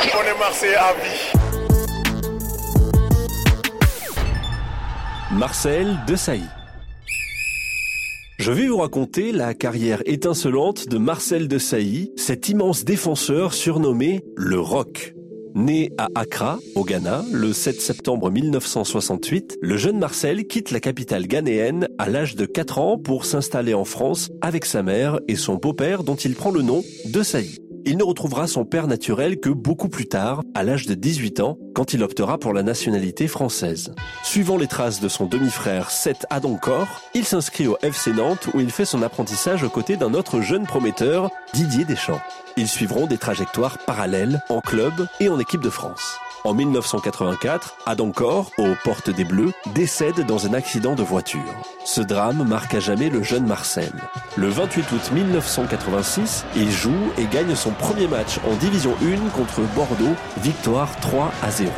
On est à vie. Marcel de Sailly. Je vais vous raconter la carrière étincelante de Marcel de Sailly, cet immense défenseur surnommé le Rock. Né à Accra, au Ghana, le 7 septembre 1968, le jeune Marcel quitte la capitale ghanéenne à l'âge de 4 ans pour s'installer en France avec sa mère et son beau-père dont il prend le nom de Sailly. Il ne retrouvera son père naturel que beaucoup plus tard, à l'âge de 18 ans, quand il optera pour la nationalité française. Suivant les traces de son demi-frère Seth Adoncor, il s'inscrit au FC Nantes où il fait son apprentissage aux côtés d'un autre jeune prometteur, Didier Deschamps. Ils suivront des trajectoires parallèles en club et en équipe de France. En 1984, Adoncor, aux portes des Bleus, décède dans un accident de voiture. Ce drame marque à jamais le jeune Marcel. Le 28 août 1986, il joue et gagne son premier match en Division 1 contre Bordeaux, victoire 3 à 0.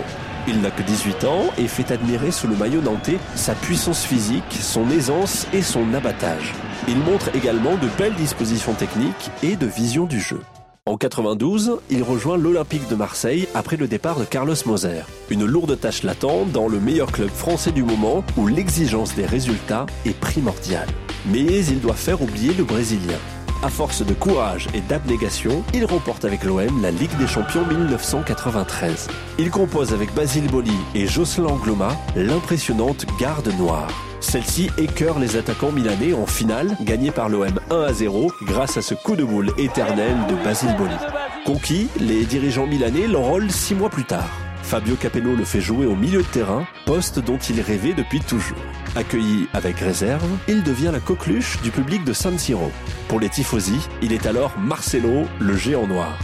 Il n'a que 18 ans et fait admirer sous le maillot nantais sa puissance physique, son aisance et son abattage. Il montre également de belles dispositions techniques et de vision du jeu. En 92, il rejoint l'Olympique de Marseille après le départ de Carlos Moser. Une lourde tâche l'attend dans le meilleur club français du moment où l'exigence des résultats est primordiale. Mais il doit faire oublier le Brésilien. À force de courage et d'abnégation, il remporte avec l'OM la Ligue des Champions 1993. Il compose avec Basile Boli et Jocelyn Angloma l'impressionnante Garde Noire. Celle-ci écœure les attaquants milanais en finale, gagnée par l'OM 1 à 0 grâce à ce coup de boule éternel de Basile Boli. Conquis, les dirigeants milanais l'enrôlent six mois plus tard. Fabio Capello le fait jouer au milieu de terrain, poste dont il rêvait depuis toujours. Accueilli avec réserve, il devient la coqueluche du public de San Siro. Pour les tifosi, il est alors Marcelo, le géant noir.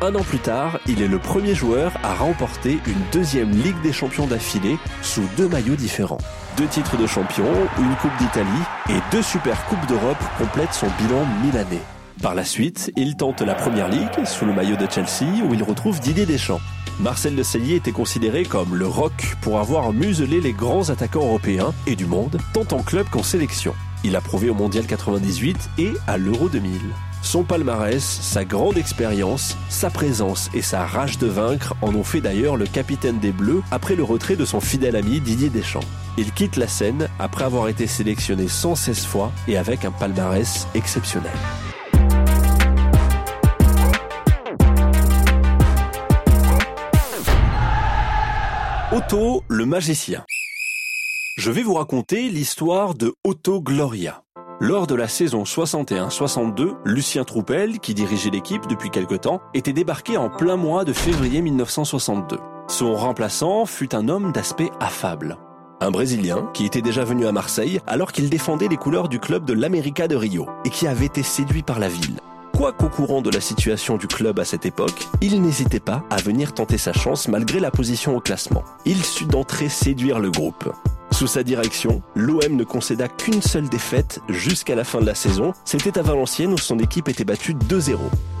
Un an plus tard, il est le premier joueur à remporter une deuxième Ligue des Champions d'affilée sous deux maillots différents. Deux titres de champion, une Coupe d'Italie et deux Super Coupes d'Europe complètent son bilan milanais. Par la suite, il tente la Première Ligue sous le maillot de Chelsea où il retrouve Didier Deschamps. Marcel de Sailly était considéré comme le rock pour avoir muselé les grands attaquants européens et du monde, tant en club qu'en sélection. Il a prouvé au Mondial 98 et à l'Euro 2000. Son palmarès, sa grande expérience, sa présence et sa rage de vaincre en ont fait d'ailleurs le capitaine des Bleus après le retrait de son fidèle ami Didier Deschamps. Il quitte la scène après avoir été sélectionné 116 fois et avec un palmarès exceptionnel. Otto le magicien. Je vais vous raconter l'histoire de Otto Gloria. Lors de la saison 61-62, Lucien Troupel, qui dirigeait l'équipe depuis quelque temps, était débarqué en plein mois de février 1962. Son remplaçant fut un homme d'aspect affable. Un Brésilien qui était déjà venu à Marseille alors qu'il défendait les couleurs du club de l'América de Rio et qui avait été séduit par la ville. Quoiqu'au courant de la situation du club à cette époque, il n'hésitait pas à venir tenter sa chance malgré la position au classement? Il sut d'entrée séduire le groupe. Sous sa direction, l'OM ne concéda qu'une seule défaite jusqu'à la fin de la saison. C'était à Valenciennes où son équipe était battue 2-0.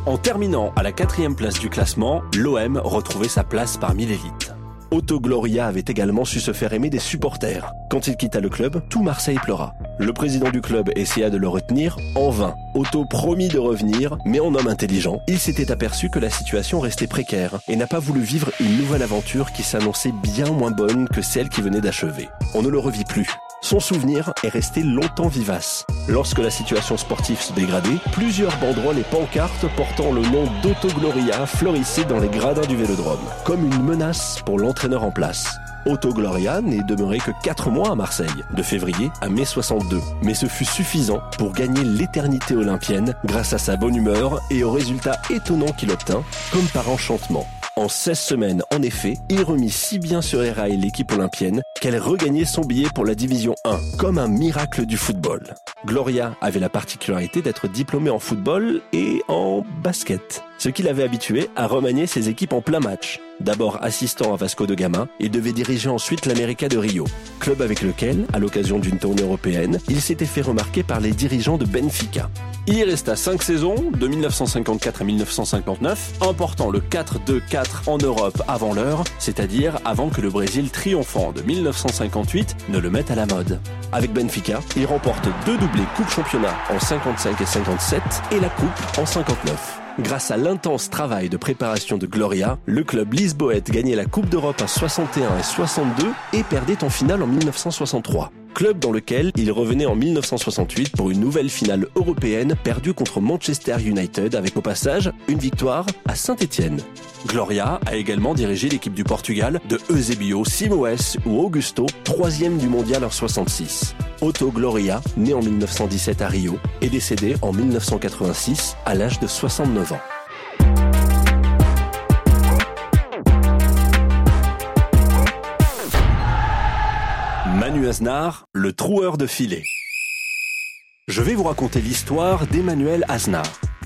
En terminant à la quatrième place du classement, l'OM retrouvait sa place parmi l'élite. Otto Gloria avait également su se faire aimer des supporters. Quand il quitta le club, tout Marseille pleura. Le président du club essaya de le retenir en vain. Otto promit de revenir, mais en homme intelligent, il s'était aperçu que la situation restait précaire et n'a pas voulu vivre une nouvelle aventure qui s'annonçait bien moins bonne que celle qui venait d'achever. On ne le revit plus. Son souvenir est resté longtemps vivace. Lorsque la situation sportive se dégradait, plusieurs banderoles et pancartes portant le nom d'Otto Gloria fleurissaient dans les gradins du vélodrome, comme une menace pour l'entraîneur en place. Otto Gloria n'est demeuré que 4 mois à Marseille, de février à mai 62. Mais ce fut suffisant pour gagner l'éternité olympienne grâce à sa bonne humeur et aux résultats étonnants qu'il obtint, comme par enchantement. En 16 semaines, en effet, il remit si bien sur les rails l'équipe olympienne qu'elle regagnait son billet pour la division 1, comme un miracle du football. Gloria avait la particularité d'être diplômée en football et en basket, ce qui l'avait habitué à remanier ses équipes en plein match. D'abord assistant à Vasco de Gama, il devait diriger ensuite l'América de Rio, club avec lequel, à l'occasion d'une tournée européenne, il s'était fait remarquer par les dirigeants de Benfica. Il y resta 5 saisons, de 1954 à 1959, emportant le 4-2-4 en Europe avant l'heure, c'est-à-dire avant que le Brésil triomphant de 1958 ne le mette à la mode. Avec Benfica, il remporte deux doublés Coupe Championnat en 55 et 57 et la Coupe en 59. Grâce à l'intense travail de préparation de Gloria, le club lisboète gagnait la Coupe d'Europe à 61 et 62 et perdait en finale en 1963 club dans lequel il revenait en 1968 pour une nouvelle finale européenne perdue contre Manchester United avec au passage une victoire à Saint-Étienne. Gloria a également dirigé l'équipe du Portugal de Eusebio, Simoes ou Augusto, troisième du mondial en 66. Otto Gloria, né en 1917 à Rio, est décédé en 1986 à l'âge de 69 ans. Aznar, le troueur de filet. Je vais vous raconter l'histoire d'Emmanuel Aznar.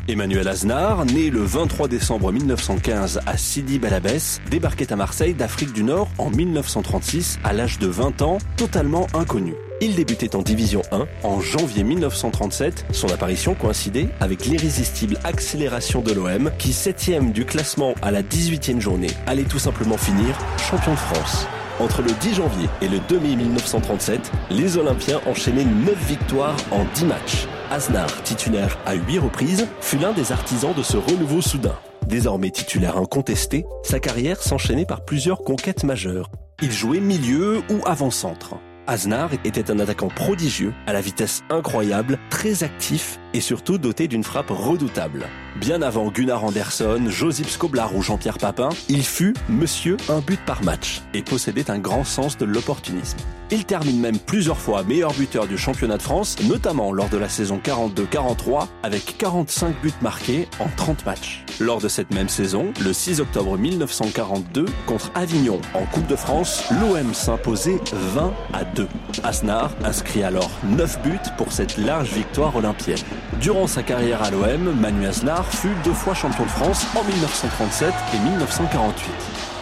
Emmanuel Aznar, né le 23 décembre 1915 à Sidi Bel Abbès, débarquait à Marseille d'Afrique du Nord en 1936 à l'âge de 20 ans, totalement inconnu. Il débutait en Division 1 en janvier 1937. Son apparition coïncidait avec l'irrésistible accélération de l'OM qui, septième du classement à la 18e journée, allait tout simplement finir champion de France. Entre le 10 janvier et le 2 mai 1937, les Olympiens enchaînaient 9 victoires en 10 matchs. Aznar, titulaire à 8 reprises, fut l'un des artisans de ce renouveau soudain. Désormais titulaire incontesté, sa carrière s'enchaînait par plusieurs conquêtes majeures. Il jouait milieu ou avant-centre. Aznar était un attaquant prodigieux, à la vitesse incroyable, très actif et surtout doté d'une frappe redoutable. Bien avant Gunnar Andersson, Josip Skoblar ou Jean-Pierre Papin, il fut monsieur un but par match et possédait un grand sens de l'opportunisme. Il termine même plusieurs fois meilleur buteur du championnat de France, notamment lors de la saison 42-43 avec 45 buts marqués en 30 matchs. Lors de cette même saison, le 6 octobre 1942, contre Avignon en Coupe de France, l'OM s'imposait 20 à 2. Asnar inscrit alors 9 buts pour cette large victoire olympienne. Durant sa carrière à l'OM, Manu Asnar fut deux fois champion de France en 1937 et 1948.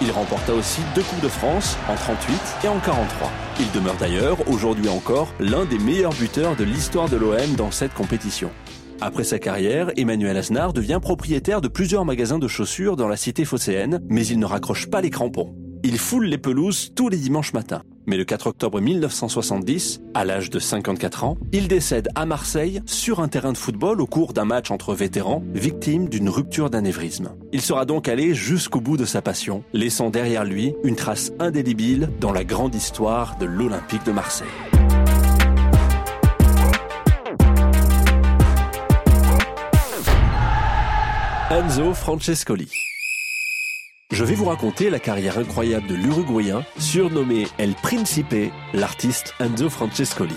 Il remporta aussi deux Coupes de France en 38 et en 43. Il demeure d'ailleurs aujourd'hui encore l'un des meilleurs buteurs de l'histoire de l'OM dans cette compétition. Après sa carrière, Emmanuel Asnar devient propriétaire de plusieurs magasins de chaussures dans la cité phocéenne, mais il ne raccroche pas les crampons. Il foule les pelouses tous les dimanches matins. Mais le 4 octobre 1970, à l'âge de 54 ans, il décède à Marseille sur un terrain de football au cours d'un match entre vétérans, victime d'une rupture d'anévrisme. Il sera donc allé jusqu'au bout de sa passion, laissant derrière lui une trace indélébile dans la grande histoire de l'Olympique de Marseille. Enzo Francescoli. Je vais vous raconter la carrière incroyable de l'Uruguayen, surnommé El Principe, l'artiste Enzo Francescoli.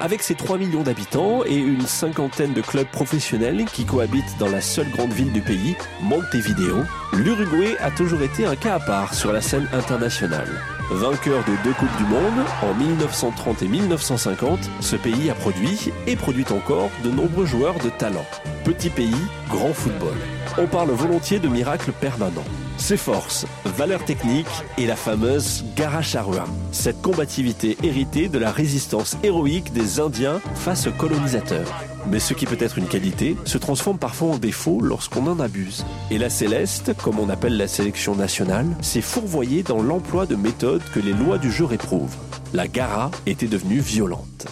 Avec ses 3 millions d'habitants et une cinquantaine de clubs professionnels qui cohabitent dans la seule grande ville du pays, Montevideo, l'Uruguay a toujours été un cas à part sur la scène internationale. Vainqueur de deux Coupes du Monde, en 1930 et 1950, ce pays a produit et produit encore de nombreux joueurs de talent. Petit pays, grand football. On parle volontiers de miracles permanents. Ses forces, valeurs techniques et la fameuse Garacharua, cette combativité héritée de la résistance héroïque des Indiens face aux colonisateurs. Mais ce qui peut être une qualité se transforme parfois en défaut lorsqu'on en abuse. Et la Céleste, comme on appelle la sélection nationale, s'est fourvoyée dans l'emploi de méthodes que les lois du jeu réprouvent. La Gara était devenue violente.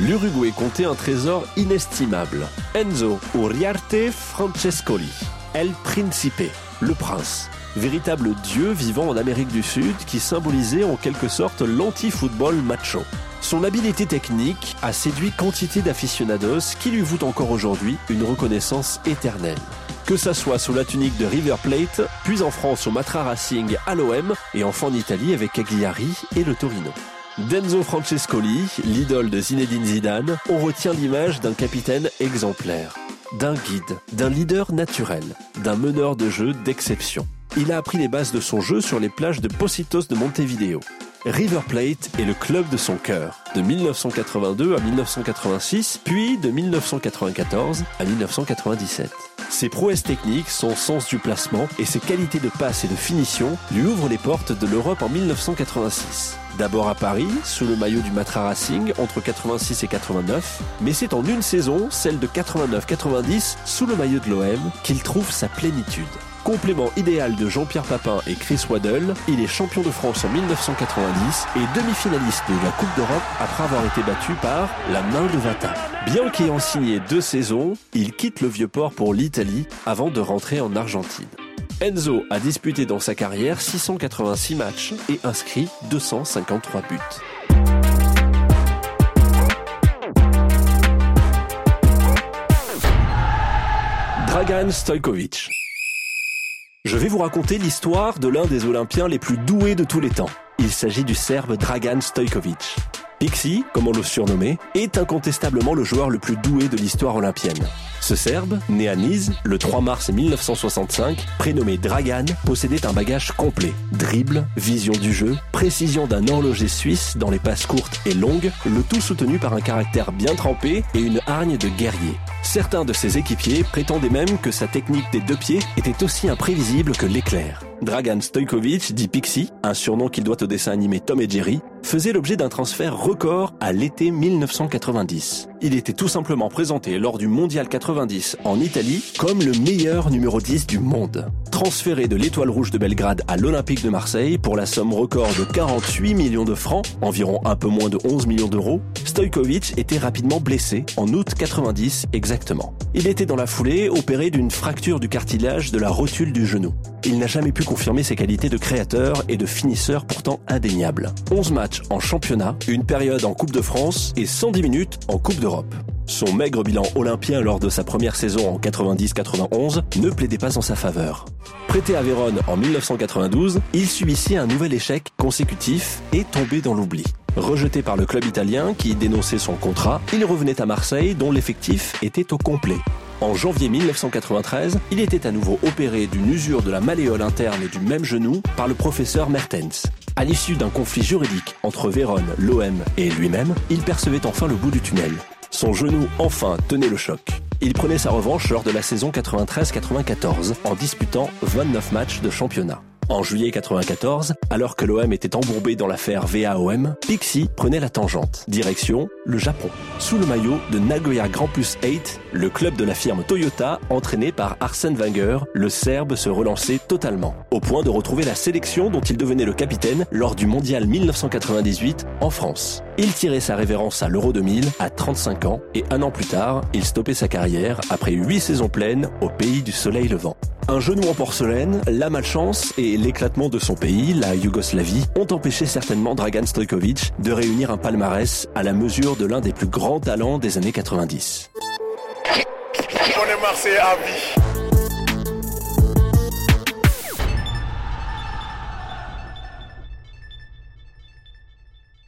L'Uruguay comptait un trésor inestimable. Enzo Uriarte Francescoli, El Principe, le prince véritable dieu vivant en Amérique du Sud qui symbolisait en quelque sorte l'anti-football macho. Son habileté technique a séduit quantité d'aficionados qui lui vouent encore aujourd'hui une reconnaissance éternelle. Que ça soit sous la tunique de River Plate, puis en France au Matra Racing à l'OM et enfin en Italie avec Cagliari et le Torino. Denzo Francescoli, l'idole de Zinedine Zidane, on retient l'image d'un capitaine exemplaire, d'un guide, d'un leader naturel, d'un meneur de jeu d'exception il a appris les bases de son jeu sur les plages de Positos de Montevideo. River Plate est le club de son cœur, de 1982 à 1986, puis de 1994 à 1997. Ses prouesses techniques, son sens du placement et ses qualités de passe et de finition lui ouvrent les portes de l'Europe en 1986. D'abord à Paris, sous le maillot du Matra Racing entre 86 et 89, mais c'est en une saison, celle de 89-90, sous le maillot de l'OM, qu'il trouve sa plénitude. Complément idéal de Jean-Pierre Papin et Chris Waddle, il est champion de France en 1990 et demi-finaliste de la Coupe d'Europe après avoir été battu par la main de Vata. Bien qu'ayant signé deux saisons, il quitte le Vieux-Port pour l'Italie avant de rentrer en Argentine. Enzo a disputé dans sa carrière 686 matchs et inscrit 253 buts. Dragan Stojkovic. Je vais vous raconter l'histoire de l'un des Olympiens les plus doués de tous les temps. Il s'agit du Serbe Dragan Stojkovic. Pixie, comme on le surnommait, est incontestablement le joueur le plus doué de l'histoire olympienne. Ce Serbe, né à Nice le 3 mars 1965, prénommé Dragan, possédait un bagage complet. Dribble, vision du jeu, précision d'un horloger suisse dans les passes courtes et longues, le tout soutenu par un caractère bien trempé et une hargne de guerrier. Certains de ses équipiers prétendaient même que sa technique des deux pieds était aussi imprévisible que l'éclair. Dragan Stojkovic, dit Pixie, un surnom qu'il doit au dessin animé Tom et Jerry, faisait l'objet d'un transfert record à l'été 1990. Il était tout simplement présenté lors du Mondial 90 en Italie comme le meilleur numéro 10 du monde. Transféré de l'Étoile Rouge de Belgrade à l'Olympique de Marseille pour la somme record de 48 millions de francs, environ un peu moins de 11 millions d'euros, Stojkovic était rapidement blessé en août 90 exactement. Il était dans la foulée opéré d'une fracture du cartilage de la rotule du genou. Il n'a jamais pu confirmer ses qualités de créateur et de finisseur pourtant indéniables. 11 matchs en championnat, une période en Coupe de France et 110 minutes en Coupe d'Europe. Son maigre bilan olympien lors de sa première saison en 90-91 ne plaidait pas en sa faveur. Prêté à Vérone en 1992, il subissait un nouvel échec consécutif et tombé dans l'oubli. Rejeté par le club italien qui dénonçait son contrat, il revenait à Marseille dont l'effectif était au complet. En janvier 1993, il était à nouveau opéré d'une usure de la malléole interne du même genou par le professeur Mertens. À l'issue d'un conflit juridique entre Vérone, l'OM et lui-même, il percevait enfin le bout du tunnel. Son genou enfin tenait le choc. Il prenait sa revanche lors de la saison 93-94 en disputant 29 matchs de championnat. En juillet 94, alors que l'OM était embourbé dans l'affaire VAOM, Pixie prenait la tangente, direction le Japon. Sous le maillot de Nagoya Grand Plus 8, le club de la firme Toyota, entraîné par Arsène Wenger, le Serbe se relançait totalement, au point de retrouver la sélection dont il devenait le capitaine lors du Mondial 1998 en France. Il tirait sa révérence à l'Euro 2000 à 35 ans et un an plus tard, il stoppait sa carrière après 8 saisons pleines au pays du soleil levant. Un genou en porcelaine, la malchance et l'éclatement de son pays, la Yougoslavie, ont empêché certainement Dragan Stojkovic de réunir un palmarès à la mesure de l'un des plus grands talents des années 90. On est Marseille à vie.